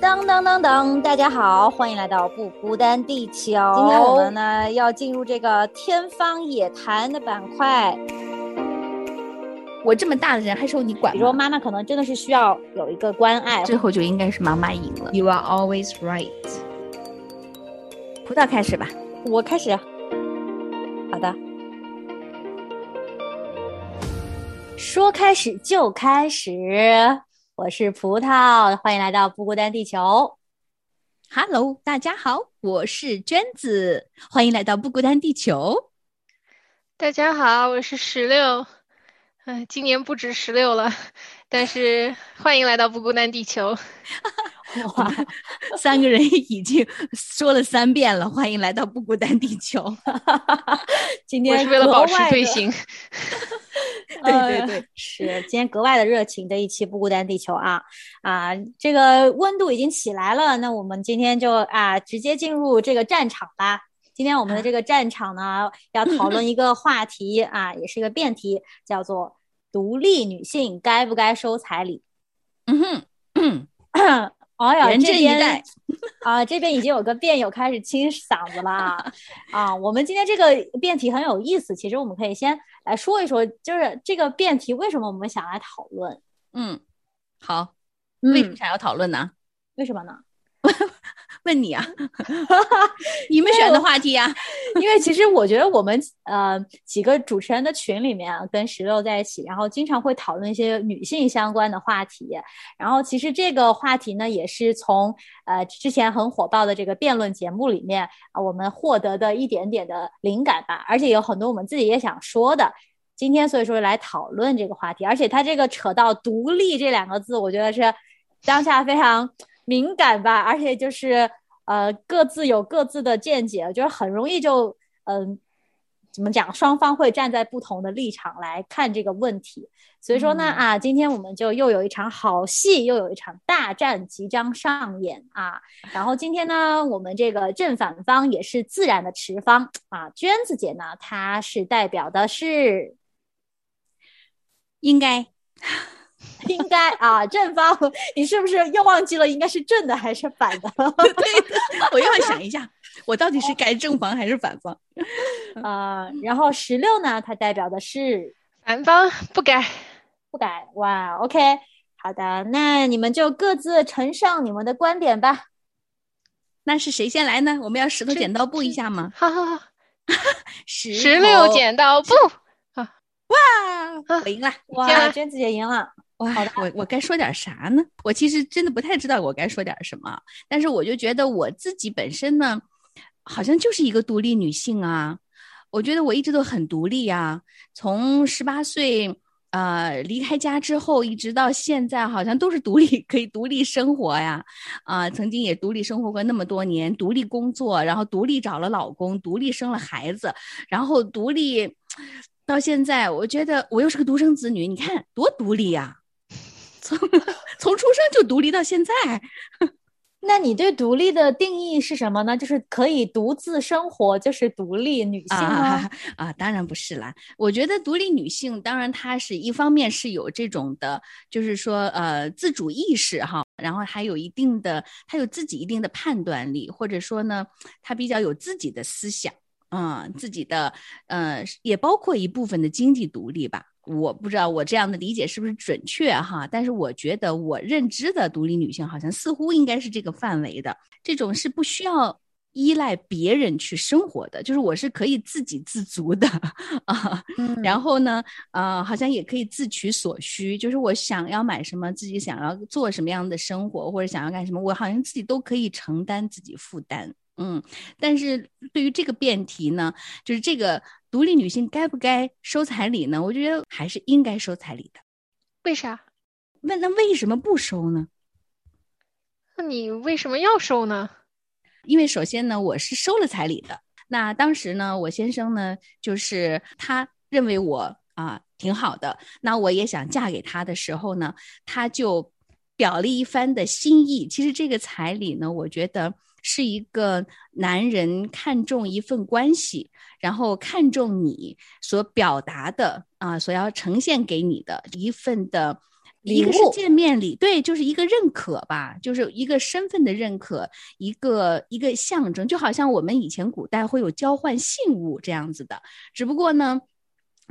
当当当当，大家好，欢迎来到不孤单地球。今天我们呢要进入这个天方夜谭的板块。我这么大的人还受你管？比如说妈妈可能真的是需要有一个关爱，最后就应该是妈妈赢了。You are always right。葡萄开始吧，我开始。好的，说开始就开始。我是葡萄，欢迎来到不孤单地球。Hello，大家好，我是娟子，欢迎来到不孤单地球。大家好，我是石榴，哎，今年不止十六了，但是欢迎来到不孤单地球。哇，三个人已经说了三遍了，欢迎来到不孤单地球。今天是为了保持队形。对对对，是今天格外的热情的一期不孤单地球啊啊！这个温度已经起来了，那我们今天就啊直接进入这个战场吧。今天我们的这个战场呢，要讨论一个话题 啊，也是一个辩题，叫做独立女性该不该收彩礼？嗯哼。哎呀，这边啊，这边已经有个辩友开始清嗓子了啊！啊，我们今天这个辩题很有意思，其实我们可以先来说一说，就是这个辩题为什么我们想来讨论？嗯，好，为什么想要讨论呢？为什么呢？问你啊，你们选的话题啊？因为其实我觉得我们呃几个主持人的群里面啊跟石榴在一起，然后经常会讨论一些女性相关的话题。然后其实这个话题呢，也是从呃之前很火爆的这个辩论节目里面啊，我们获得的一点点的灵感吧。而且有很多我们自己也想说的。今天所以说来讨论这个话题，而且它这个扯到独立这两个字，我觉得是当下非常。敏感吧，而且就是呃，各自有各自的见解，就是很容易就嗯，怎么讲，双方会站在不同的立场来看这个问题。所以说呢，啊，今天我们就又有一场好戏，又有一场大战即将上演啊。然后今天呢，我们这个正反方也是自然的持方啊。娟子姐呢，她是代表的是应该。应该啊，正方，你是不是又忘记了应该是正的还是反的？对的，我又要想一下，我到底是该正方还是反方？啊，然后十六呢，它代表的是反方，不改，不改。哇，OK，好的，那你们就各自呈上你们的观点吧。那是谁先来呢？我们要石头剪刀布一下吗？好好好，十十六剪刀布，哇，我赢了，哇，娟子姐赢了。好的，我我该说点啥呢？我其实真的不太知道我该说点什么，但是我就觉得我自己本身呢，好像就是一个独立女性啊。我觉得我一直都很独立呀，从十八岁呃离开家之后，一直到现在，好像都是独立，可以独立生活呀。啊，曾经也独立生活过那么多年，独立工作，然后独立找了老公，独立生了孩子，然后独立到现在，我觉得我又是个独生子女，你看多独立呀！从 从出生就独立到现在，那你对独立的定义是什么呢？就是可以独自生活，就是独立女性吗？啊，当然不是啦。我觉得独立女性，当然她是一方面是有这种的，就是说呃自主意识哈，然后还有一定的，她有自己一定的判断力，或者说呢，她比较有自己的思想，嗯，自己的呃也包括一部分的经济独立吧。我不知道我这样的理解是不是准确哈，但是我觉得我认知的独立女性好像似乎应该是这个范围的，这种是不需要依赖别人去生活的，就是我是可以自给自足的啊。然后呢，呃，好像也可以自取所需，就是我想要买什么，自己想要做什么样的生活，或者想要干什么，我好像自己都可以承担自己负担。嗯，但是对于这个辩题呢，就是这个。独立女性该不该收彩礼呢？我觉得还是应该收彩礼的。为啥？问那为什么不收呢？那你为什么要收呢？因为首先呢，我是收了彩礼的。那当时呢，我先生呢，就是他认为我啊挺好的，那我也想嫁给他的时候呢，他就表了一番的心意。其实这个彩礼呢，我觉得。是一个男人看重一份关系，然后看重你所表达的啊，所要呈现给你的一份的一个是见面礼，对，就是一个认可吧，就是一个身份的认可，一个一个象征，就好像我们以前古代会有交换信物这样子的，只不过呢。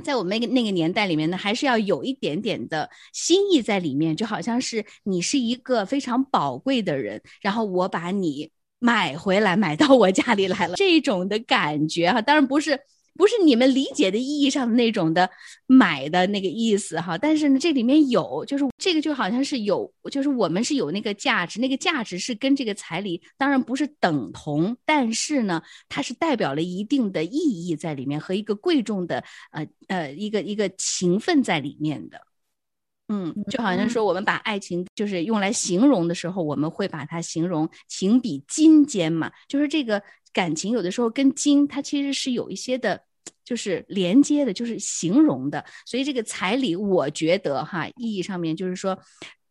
在我们那个那个年代里面呢，还是要有一点点的心意在里面，就好像是你是一个非常宝贵的人，然后我把你买回来，买到我家里来了，这种的感觉哈，当然不是。不是你们理解的意义上的那种的买的那个意思哈，但是呢，这里面有，就是这个就好像是有，就是我们是有那个价值，那个价值是跟这个彩礼当然不是等同，但是呢，它是代表了一定的意义在里面和一个贵重的呃呃一个一个情分在里面的，嗯，就好像说我们把爱情就是用来形容的时候，我们会把它形容情比金坚嘛，就是这个感情有的时候跟金它其实是有一些的。就是连接的，就是形容的，所以这个彩礼，我觉得哈，意义上面就是说，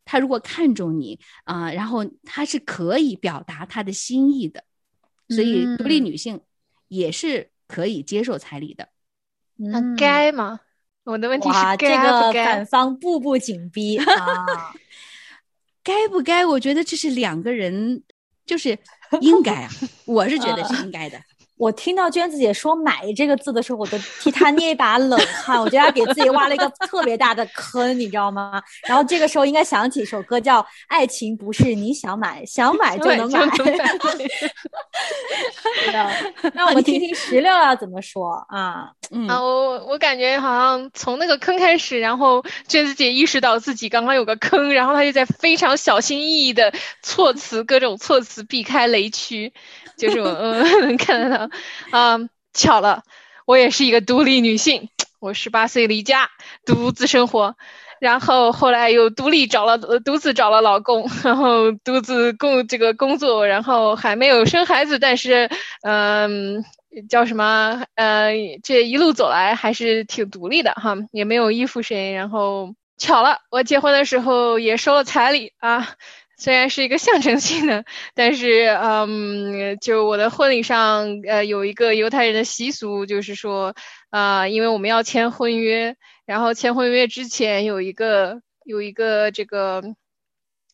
他如果看中你啊，然后他是可以表达他的心意的，所以独立女性也是可以接受彩礼的。那该吗？我的问题是这个反方步步紧逼 啊，该不该？我觉得这是两个人，就是应该啊，我是觉得是应该的。我听到娟子姐说“买”这个字的时候，我都替她捏一把冷汗。我觉得她给自己挖了一个特别大的坑，你知道吗？然后这个时候应该想起一首歌，叫《爱情不是你想买想买就能买》。那我们听听石榴要怎么说啊？啊，我我感觉好像从那个坑开始，然后娟子姐意识到自己刚刚有个坑，然后她就在非常小心翼翼的措辞，各种措辞避开雷区。就是我嗯能 看得到，啊，巧了，我也是一个独立女性，我十八岁离家独自生活，然后后来又独立找了独自找了老公，然后独自工这个工作，然后还没有生孩子，但是嗯叫什么呃这一路走来还是挺独立的哈，也没有依附谁，然后巧了，我结婚的时候也收了彩礼啊。虽然是一个象征性的，但是，嗯，就我的婚礼上，呃，有一个犹太人的习俗，就是说，啊，因为我们要签婚约，然后签婚约之前有一个有一个这个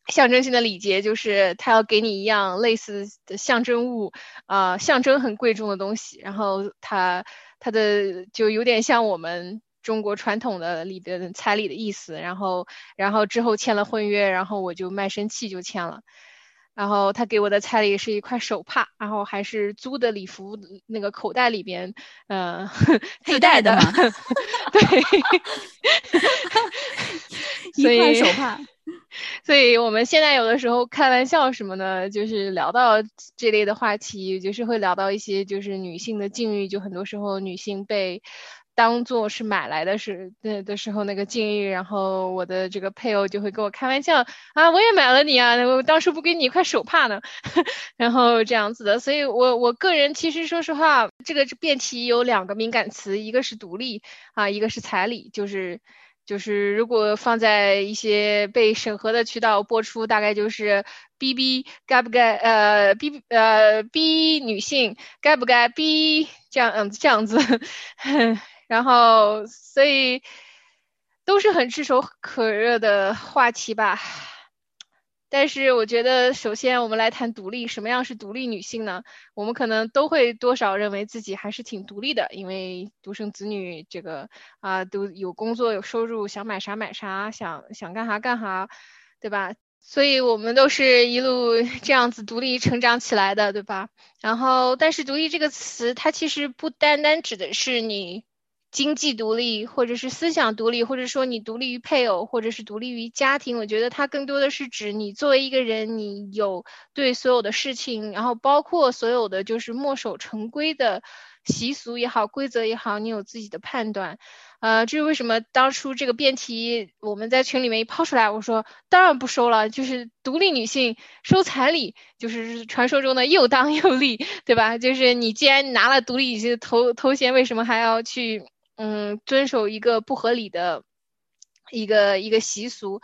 象征性的礼节，就是他要给你一样类似的象征物，啊，象征很贵重的东西，然后他他的就有点像我们。中国传统的里边彩礼的意思，然后，然后之后签了婚约，然后我就卖身契就签了，然后他给我的彩礼是一块手帕，然后还是租的礼服那个口袋里边，呃，自带的，对，一块手帕，所以我们现在有的时候开玩笑什么的，就是聊到这类的话题，就是会聊到一些就是女性的境遇，就很多时候女性被。当做是买来的时的的时候那个境遇，然后我的这个配偶就会跟我开玩笑啊，我也买了你啊，我当初不给你一块手帕呢，然后这样子的，所以我我个人其实说实话，这个辩题有两个敏感词，一个是独立啊，一个是彩礼，就是就是如果放在一些被审核的渠道播出，大概就是逼逼该不该呃逼呃逼女性该不该逼这样嗯这样子。然后，所以都是很炙手可热的话题吧。但是，我觉得首先我们来谈独立。什么样是独立女性呢？我们可能都会多少认为自己还是挺独立的，因为独生子女，这个啊都有工作有收入，想买啥买啥，想想干啥干啥，对吧？所以我们都是一路这样子独立成长起来的，对吧？然后，但是“独立”这个词，它其实不单单指的是你。经济独立，或者是思想独立，或者说你独立于配偶，或者是独立于家庭，我觉得它更多的是指你作为一个人，你有对所有的事情，然后包括所有的就是墨守成规的习俗也好，规则也好，你有自己的判断。呃，这是为什么当初这个辩题我们在群里面一抛出来，我说当然不收了，就是独立女性收彩礼，就是传说中的又当又立，对吧？就是你既然拿了独立女性头头衔，为什么还要去？嗯，遵守一个不合理的一个一个习俗，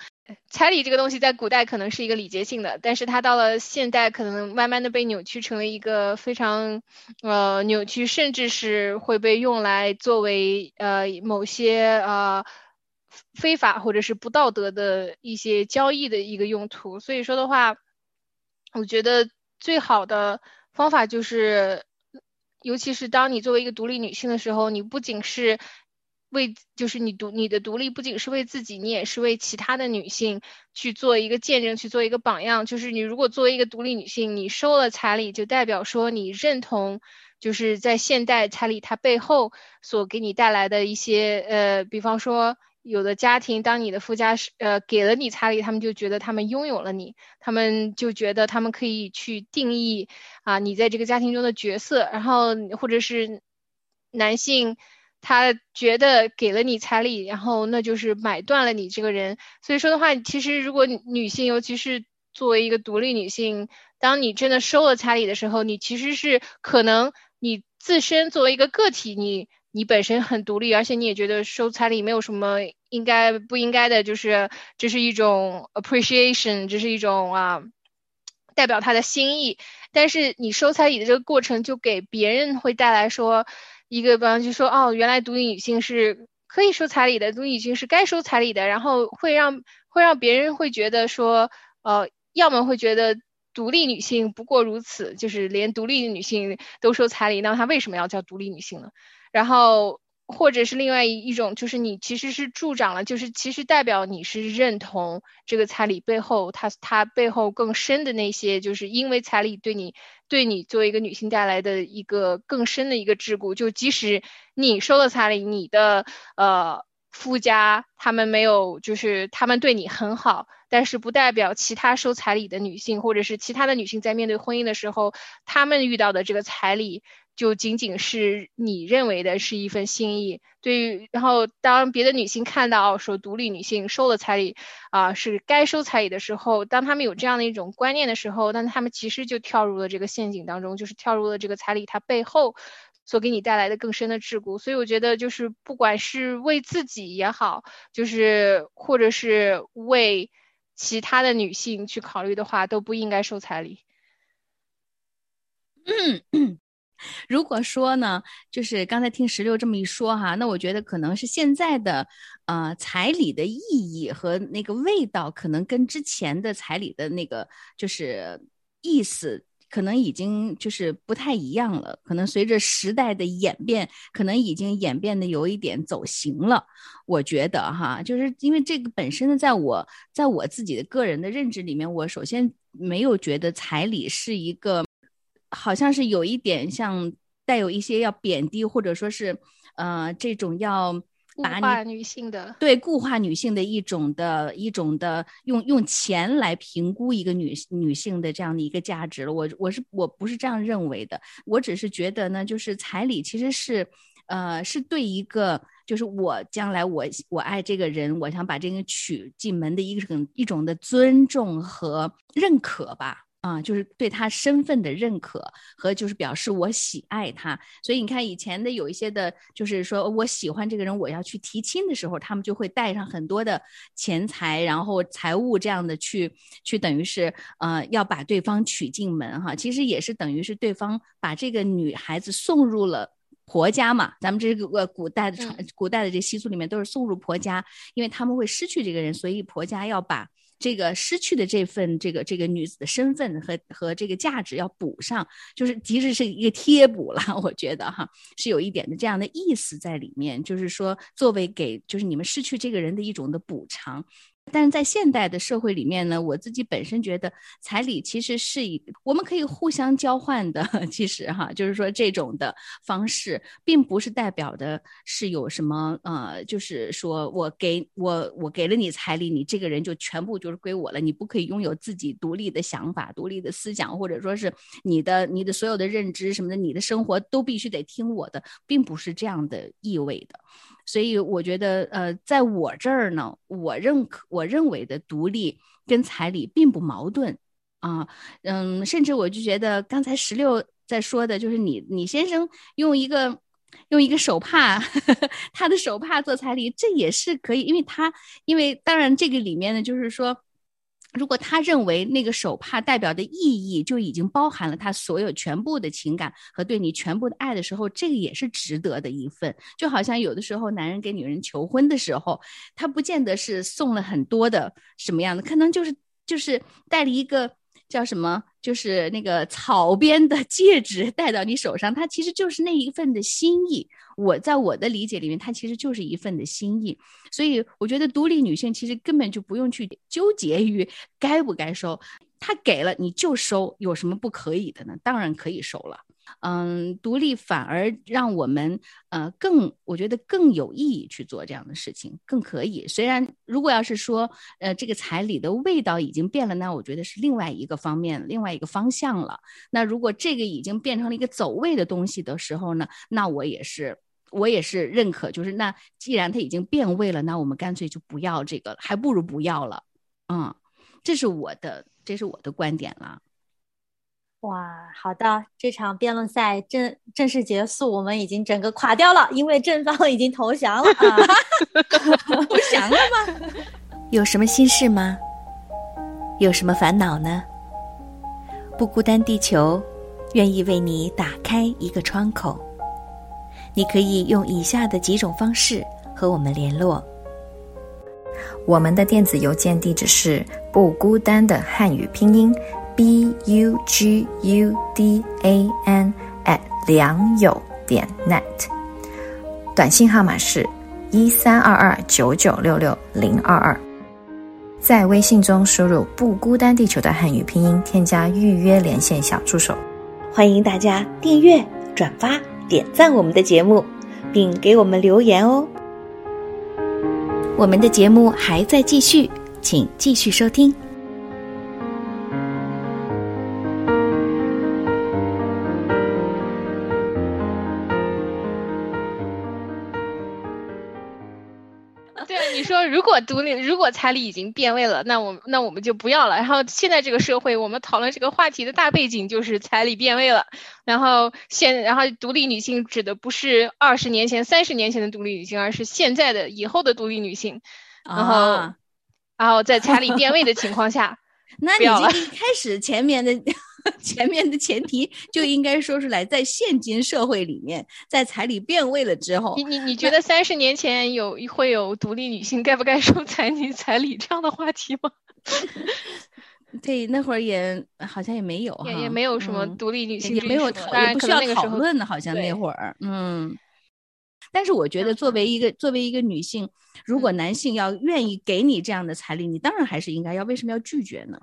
彩礼这个东西在古代可能是一个礼节性的，但是它到了现代，可能慢慢的被扭曲成为一个非常呃扭曲，甚至是会被用来作为呃某些呃非法或者是不道德的一些交易的一个用途。所以说的话，我觉得最好的方法就是，尤其是当你作为一个独立女性的时候，你不仅是。为就是你独你的独立不仅是为自己，你也是为其他的女性去做一个见证，去做一个榜样。就是你如果作为一个独立女性，你收了彩礼，就代表说你认同，就是在现代彩礼它背后所给你带来的一些呃，比方说有的家庭，当你的夫家是呃给了你彩礼，他们就觉得他们拥有了你，他们就觉得他们可以去定义啊你在这个家庭中的角色，然后或者是男性。他觉得给了你彩礼，然后那就是买断了你这个人。所以说的话，其实如果女性，尤其是作为一个独立女性，当你真的收了彩礼的时候，你其实是可能你自身作为一个个体，你你本身很独立，而且你也觉得收彩礼没有什么应该不应该的，就是这是一种 appreciation，这是一种啊代表他的心意。但是你收彩礼的这个过程，就给别人会带来说。一个，比方就说，哦，原来独立女性是可以收彩礼的，独立女性是该收彩礼的，然后会让会让别人会觉得说，呃，要么会觉得独立女性不过如此，就是连独立女性都收彩礼，那她为什么要叫独立女性呢？然后。或者是另外一一种，就是你其实是助长了，就是其实代表你是认同这个彩礼背后，它它背后更深的那些，就是因为彩礼对你对你作为一个女性带来的一个更深的一个桎梏。就即使你收了彩礼，你的呃夫家他们没有，就是他们对你很好，但是不代表其他收彩礼的女性，或者是其他的女性在面对婚姻的时候，他们遇到的这个彩礼。就仅仅是你认为的是一份心意，对于然后当别的女性看到说独立女性收了彩礼啊是该收彩礼的时候，当他们有这样的一种观念的时候，那他们其实就跳入了这个陷阱当中，就是跳入了这个彩礼它背后所给你带来的更深的桎梏。所以我觉得就是不管是为自己也好，就是或者是为其他的女性去考虑的话，都不应该收彩礼。嗯。如果说呢，就是刚才听石榴这么一说哈，那我觉得可能是现在的，呃，彩礼的意义和那个味道，可能跟之前的彩礼的那个就是意思，可能已经就是不太一样了。可能随着时代的演变，可能已经演变的有一点走形了。我觉得哈，就是因为这个本身呢，在我在我自己的个人的认知里面，我首先没有觉得彩礼是一个。好像是有一点像带有一些要贬低或者说是呃这种要固化女性的对固化女性的一种的一种的用用钱来评估一个女女性的这样的一个价值了。我我是我不是这样认为的，我只是觉得呢，就是彩礼其实是呃是对一个就是我将来我我爱这个人，我想把这个娶进门的一种一种的尊重和认可吧。啊，就是对他身份的认可和就是表示我喜爱他，所以你看以前的有一些的，就是说我喜欢这个人，我要去提亲的时候，他们就会带上很多的钱财，然后财物这样的去去等于是呃要把对方娶进门哈，其实也是等于是对方把这个女孩子送入了婆家嘛，咱们这个呃古代的传古代的这习俗里面都是送入婆家，因为他们会失去这个人，所以婆家要把。这个失去的这份这个这个女子的身份和和这个价值要补上，就是即使是一个贴补了，我觉得哈是有一点的这样的意思在里面，就是说作为给就是你们失去这个人的一种的补偿。但是在现代的社会里面呢，我自己本身觉得彩礼其实是一我们可以互相交换的。其实哈，就是说这种的方式，并不是代表的是有什么呃，就是说我给我我给了你彩礼，你这个人就全部就是归我了，你不可以拥有自己独立的想法、独立的思想，或者说是你的你的所有的认知什么的，你的生活都必须得听我的，并不是这样的意味的。所以我觉得，呃，在我这儿呢，我认可我认为的独立跟彩礼并不矛盾啊，嗯，甚至我就觉得刚才石榴在说的，就是你你先生用一个用一个手帕，他的手帕做彩礼，这也是可以，因为他因为当然这个里面呢，就是说。如果他认为那个手帕代表的意义就已经包含了他所有全部的情感和对你全部的爱的时候，这个也是值得的一份。就好像有的时候男人给女人求婚的时候，他不见得是送了很多的什么样的，可能就是就是带了一个。叫什么？就是那个草编的戒指戴到你手上，它其实就是那一份的心意。我在我的理解里面，它其实就是一份的心意。所以我觉得独立女性其实根本就不用去纠结于该不该收，他给了你就收，有什么不可以的呢？当然可以收了。嗯，独立反而让我们呃更，我觉得更有意义去做这样的事情，更可以。虽然如果要是说呃这个彩礼的味道已经变了，那我觉得是另外一个方面，另外一个方向了。那如果这个已经变成了一个走位的东西的时候呢，那我也是我也是认可，就是那既然它已经变味了，那我们干脆就不要这个，还不如不要了。嗯，这是我的这是我的观点了。哇，好的，这场辩论赛正正式结束，我们已经整个垮掉了，因为正方已经投降了啊！投降了吗？有什么心事吗？有什么烦恼呢？不孤单，地球愿意为你打开一个窗口。你可以用以下的几种方式和我们联络。我们的电子邮件地址是不孤单的汉语拼音。B u g u d a n at 良友点 net，短信号码是一三二二九九六六零二二，在微信中输入“不孤单地球”的汉语拼音，添加预约连线小助手。欢迎大家订阅、转发、点赞我们的节目，并给我们留言哦。我们的节目还在继续，请继续收听。如果独立，如果彩礼已经变味了，那我那我们就不要了。然后现在这个社会，我们讨论这个话题的大背景就是彩礼变味了。然后现，然后独立女性指的不是二十年前、三十年前的独立女性，而是现在的、以后的独立女性。然后，然后在彩礼变味的情况下，那你一开始前面的。前面的前提就应该说出来，在现今社会里面，在彩礼变味了之后，你你你觉得三十年前有会有独立女性该不该收 彩礼彩礼这样的话题吗？对，那会儿也好像也没有，也也没有什么独立女性，也没有讨，也不需要讨论的，好像那会儿，嗯。但是我觉得，作为一个作为一个女性，如果男性要愿意给你这样的彩礼，你当然还是应该要，为什么要拒绝呢？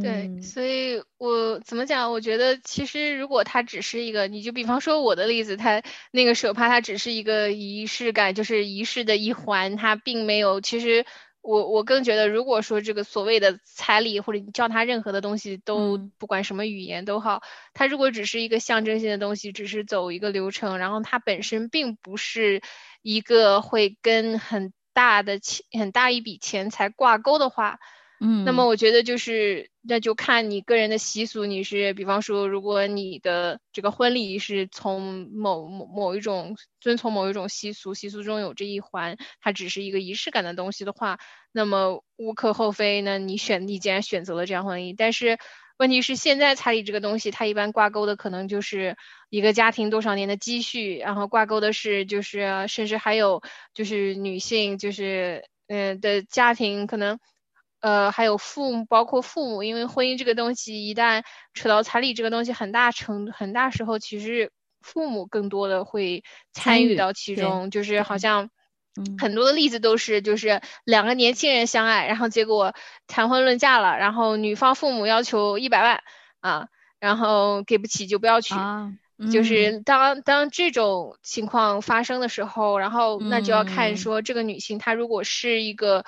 对，所以我怎么讲？我觉得其实如果它只是一个，你就比方说我的例子，它那个手帕，它只是一个仪式感，就是仪式的一环，它并没有。其实我我更觉得，如果说这个所谓的彩礼或者你叫它任何的东西，都不管什么语言都好，它如果只是一个象征性的东西，只是走一个流程，然后它本身并不是一个会跟很大的钱、很大一笔钱财挂钩的话。嗯，那么我觉得就是，那就看你个人的习俗。你是，比方说，如果你的这个婚礼是从某某某一种遵从某一种习俗，习俗中有这一环，它只是一个仪式感的东西的话，那么无可厚非。那你选，你既然选择了这样婚姻，但是问题是现在彩礼这个东西，它一般挂钩的可能就是一个家庭多少年的积蓄，然后挂钩的是就是甚至还有就是女性就是嗯的家庭可能。呃，还有父母，包括父母，因为婚姻这个东西，一旦扯到彩礼这个东西，很大程很大时候，其实父母更多的会参与到其中。就是好像很多的例子都是，就是两个年轻人相爱，然后结果谈婚论嫁了，然后女方父母要求一百万啊，然后给不起就不要娶。就是当当这种情况发生的时候，然后那就要看说这个女性她如果是一个。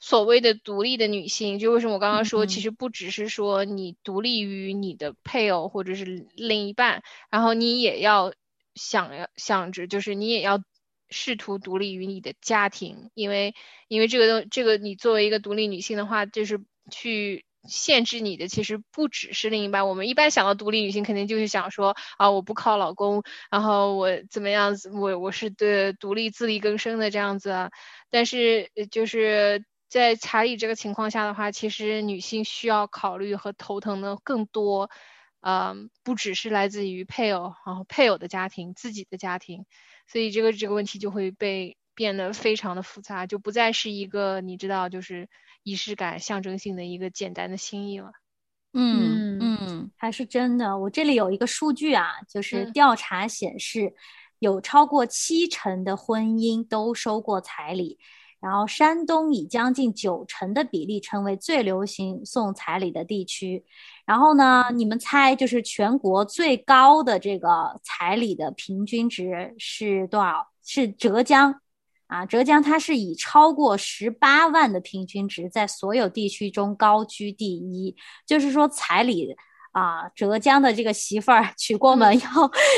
所谓的独立的女性，就为什么我刚刚说，其实不只是说你独立于你的配偶或者是另一半，然后你也要想要想着，就是你也要试图独立于你的家庭，因为因为这个东这个你作为一个独立女性的话，就是去限制你的，其实不只是另一半。我们一般想到独立女性，肯定就是想说啊，我不靠老公，然后我怎么样子，我我是对独立自力更生的这样子啊。但是就是。在彩礼这个情况下的话，其实女性需要考虑和头疼的更多，呃，不只是来自于配偶，然后配偶的家庭、自己的家庭，所以这个这个问题就会被变得非常的复杂，就不再是一个你知道就是仪式感、象征性的一个简单的心意了。嗯嗯，还是真的。我这里有一个数据啊，就是嗯调查显示，有超过七成的婚姻都收过彩礼，然后山东以将近九成的比例成为最流行送彩礼的地区。然后呢，你们猜，就是全国最高的这个彩礼的平均值是多少？是浙江。啊，浙江它是以超过十八万的平均值，在所有地区中高居第一。就是说，彩礼啊，浙江的这个媳妇儿娶过门要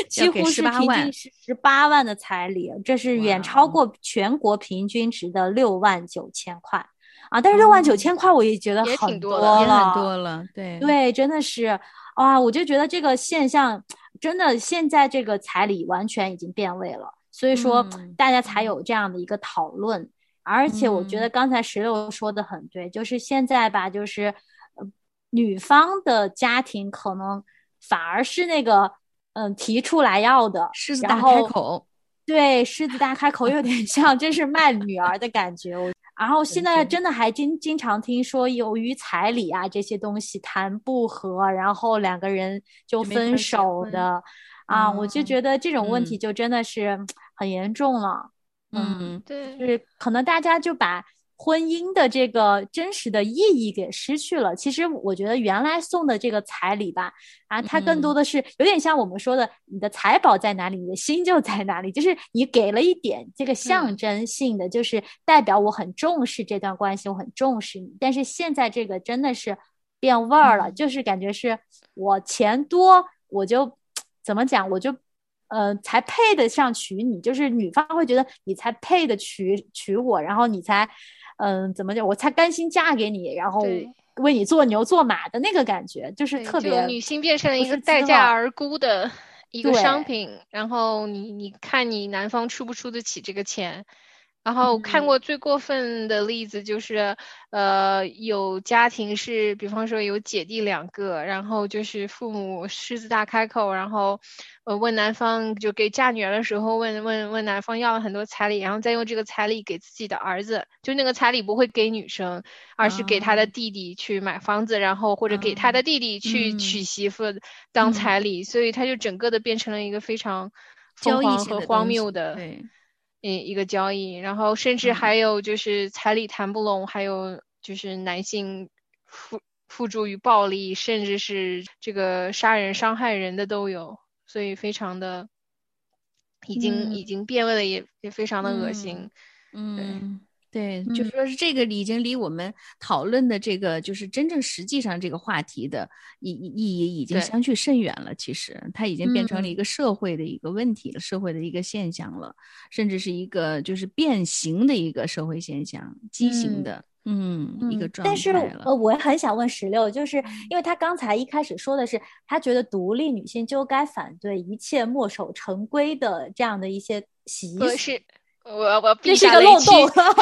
几乎是平均是十八万的彩礼，这是远超哦。过全国平均值的六万九千块。啊！但是六万九哦千块，我也觉得也很挺多的也了，很多了，对。对，真的是啊，我就觉得这个现象真的现在这个彩礼完全已经变味了，所以说嗯大家才有这样的一个讨论。而且我觉得嗯。刚才石榴说的很对，就是现在吧，就是呃女方的家庭可能反而是那个嗯提出来要的，狮子大开口，对，狮子大开口有点像，真是卖女儿的感觉。我。然后现在真的还经经常听说，由于彩礼啊这些东西谈不和，然后两个人就分手的。啊，我就嗯觉得这种问题嗯。就真的是很严重了。嗯对。就是可能大家就把婚姻的这个真实的意义给失去了。其实我觉得原来送的这个彩礼吧，啊，它更多嗯的是有点像我们说的，你的财宝在哪里，你的心就在哪里，就是你给了一点这个象嗯征性的，就是代表我很重视这段关系，我很重视你。但是现在这个真的是变味儿了，嗯就是感觉是我钱多，我就怎么讲，我就。呃，才配得上娶你，就是女方会觉得你才配得娶娶我，然后你才，嗯、怎么讲，我才甘心嫁给你，然后为你做牛做马的那个感觉，就是特别就女性变成了一个待价而沽的一个商品，然后你你看你男方出不出得起这个钱。然后看嗯。过最过分的例子就是，呃，有家庭是，比方说有姐弟两个，然后就是父母狮子大开口，然后，呃，问男方就给嫁女儿的时候问问问男方要了很多彩礼，然后再用这个彩礼给自己的儿子，就那个彩礼不会给女生，而是给他的啊弟弟去买房子，然后或者给他啊的弟弟去嗯。娶媳妇当嗯。彩礼，所以他就整个的变成了一个非常疯交易和荒谬的。对，一一个交易，然后甚至嗯还有就是彩礼谈不拢，还有就是男性付付诸于暴力，甚至是这个杀人伤害人的都有，所以非常的已经、已嗯经变味了，也也非常的恶嗯心。嗯，对，就嗯说是这个已经离我们讨论的这个就是真正实际上这个话题的意意意义已经相去甚远了。其实它已经变成了嗯一个社会的一个问题了，社会的一个现象了，甚至是一个就是变形的一个社会现象，畸形嗯的，嗯，一个嗯，状但是。呃，我很想问石榴，就是因为他刚才一开始说的是，他觉得独立女性就该反对一切墨守成规的这样的一些习俗。我我要避下雷区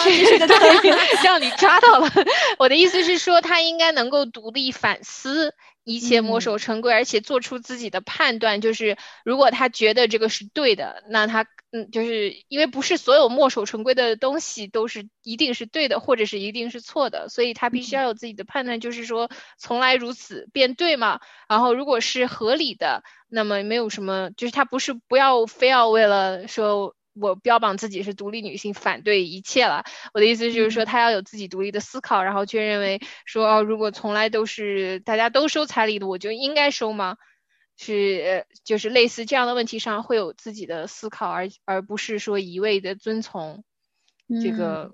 这是个对 让你抓到了。我的意思是说，他应该能够独立反思一切墨嗯守成规，而且做出自己的判断。就是如果他觉得这个是对的，那他嗯，就是因为不是所有墨守成规的东西都是一定是对的，或者是一定是错的，所以他必须要有自己的判断，就是说从来如此便对嘛。然后如果是合理的，那么没有什么，就是他不是不要非要为了说。我标榜自己是独立女性，反对一切了。我的意思就是说，她要有自己独立的思考，然后却认为说，哦，如果从来都是大家都收彩礼的，我就应该收吗？是，呃就是类似这样的问题上会有自己的思考，而而不是说一味的遵从这个。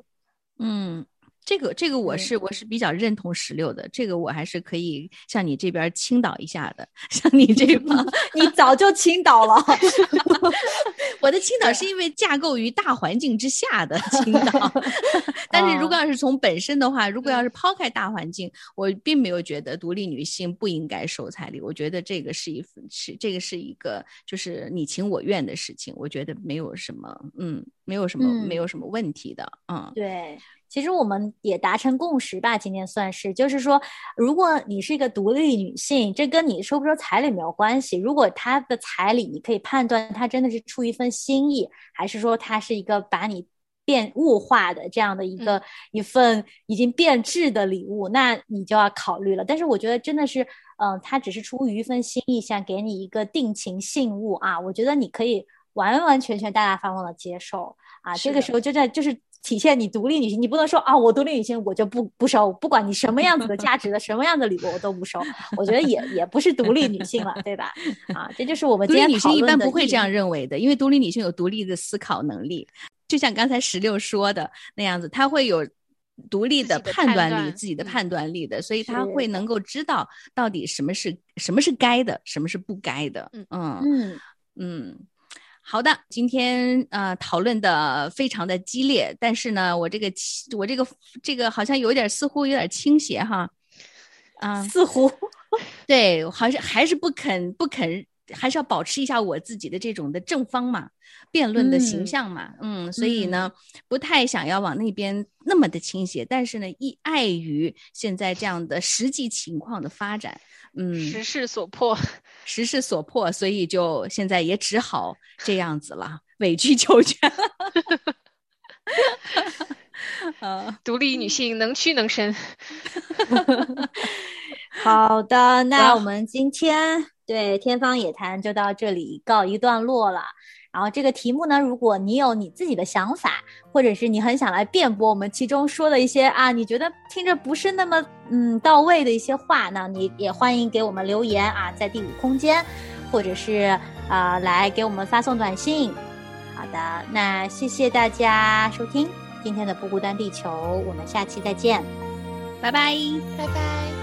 嗯，这个这个我是我是比较认同石榴的，这个我还是可以向你这边倾倒一下的，像你这边。你早就倾倒了。我的倾倒是因为架构于大环境之下的倾倒，但是如果要是从本身的话，如果要是抛开大环境，我并没有觉得独立女性不应该收彩礼。我觉得这个是一是这个是一个就是你情我愿的事情，我觉得没有什么嗯，没有什么、嗯没有什么问题的，嗯，对，其实我们也达成共识吧，今天算是，就是说，如果你是一个独立女性，这跟你收不收彩礼没有关系。如果她的彩礼，你可以判断她真的是出于一份心意，还是说她是一个把你。变物化的这样的一个一份已经变质的礼物，那你就要考虑了。但是我觉得真的是，嗯，他只是出于一份心意，想给你一个定情信物啊。我觉得你可以完完全全大大方方的接受啊。这个时候就在就是体现你独立女性，你不能说啊，我独立女性我就不不收，不管你什么样子的价值的什么样的礼物我都不收。我觉得也也不是独立女性了，对吧？啊，这就是我们独立女性一般不会这样认为的，因为独立女性有独立的思考能力。就像刚才石榴说的那样子，她会有独立的判断力、自己的判断力的，所以他会能够知道到底什么是什么是该的，什么是不该的。嗯嗯嗯，好的，今天呃讨论的非常的激烈，但是呢，我这个我这个这个好像有点似乎有点倾斜哈，啊，似乎。对，好像还是不肯不肯。还是要保持一下我自己的这种的正方嘛，辩论的形象嘛，嗯，所以呢，不太想要往那边那么的倾斜，但是呢，一碍于现在这样的实际情况的发展，嗯，时势所迫，时势所迫，所以就现在也只好这样子了，委曲求全。呃，独立女性能屈能伸。好的，那我们今天。对天方夜谭就到这里告一段落了。然后这个题目呢，如果你有你自己的想法，或者是你很想来辩驳我们其中说的一些啊，你觉得听着不是那么嗯到位的一些话，那你也欢迎给我们留言啊，在第五空间，或者是啊来给我们发送短信。好的，那谢谢大家收听今天的不孤单地球，我们下期再见，拜拜，拜拜。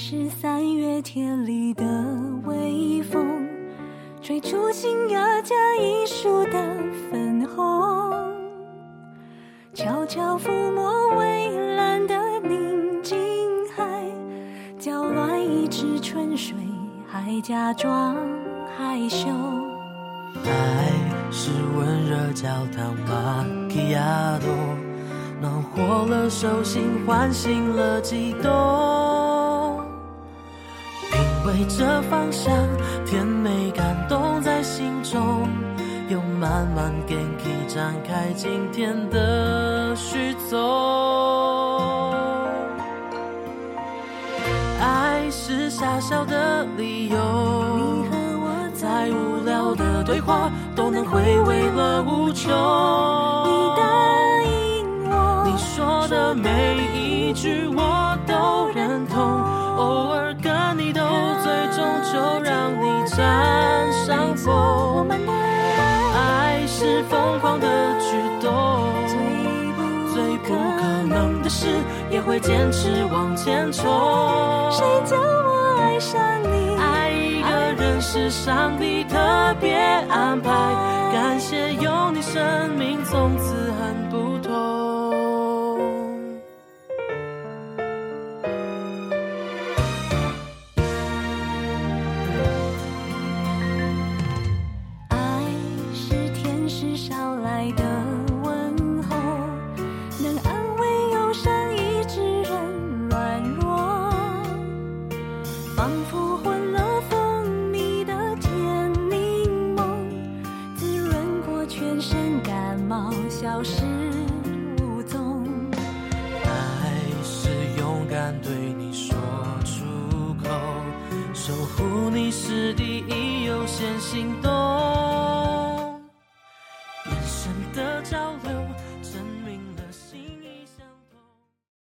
是三月天里的微风，吹出新芽加一树的粉红，悄悄抚摸蔚蓝的宁静海，搅乱一池春水，还假装害羞。爱是温热焦糖玛奇亚朵，暖和了手心，唤醒了悸动。为着方向，甜美感动在心中，又慢慢给你展开今天的序奏。爱是傻笑的理由，你和我再无聊的对话都能回味了无穷。你答应我，你说的每一句我就让你占上风，爱是疯狂的举动，最不可能的事也会坚持往前冲。谁叫我爱上你？爱一个人是上帝特别安排，感谢有你，生命从此很不同。心动。